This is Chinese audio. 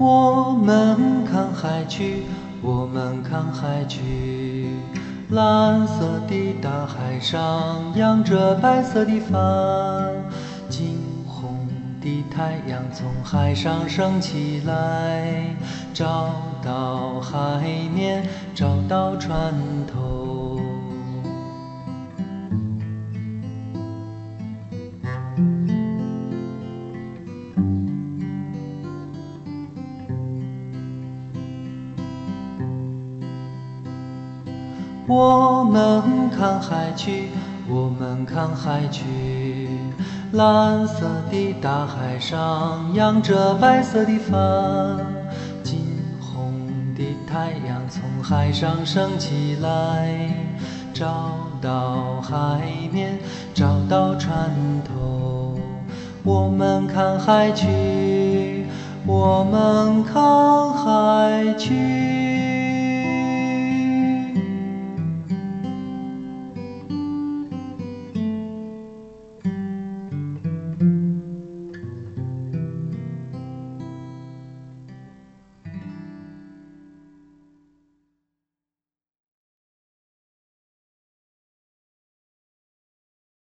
我们看海去，我们看海去，蓝色的大海上扬着白色的帆，金红的太阳从海上升起来，照到海面，照到船头。我们看海去，我们看海去，蓝色的大海上扬着白色的帆，金红的太阳从海上升起来，照到海面，照到船头。我们看海去，我们看海去。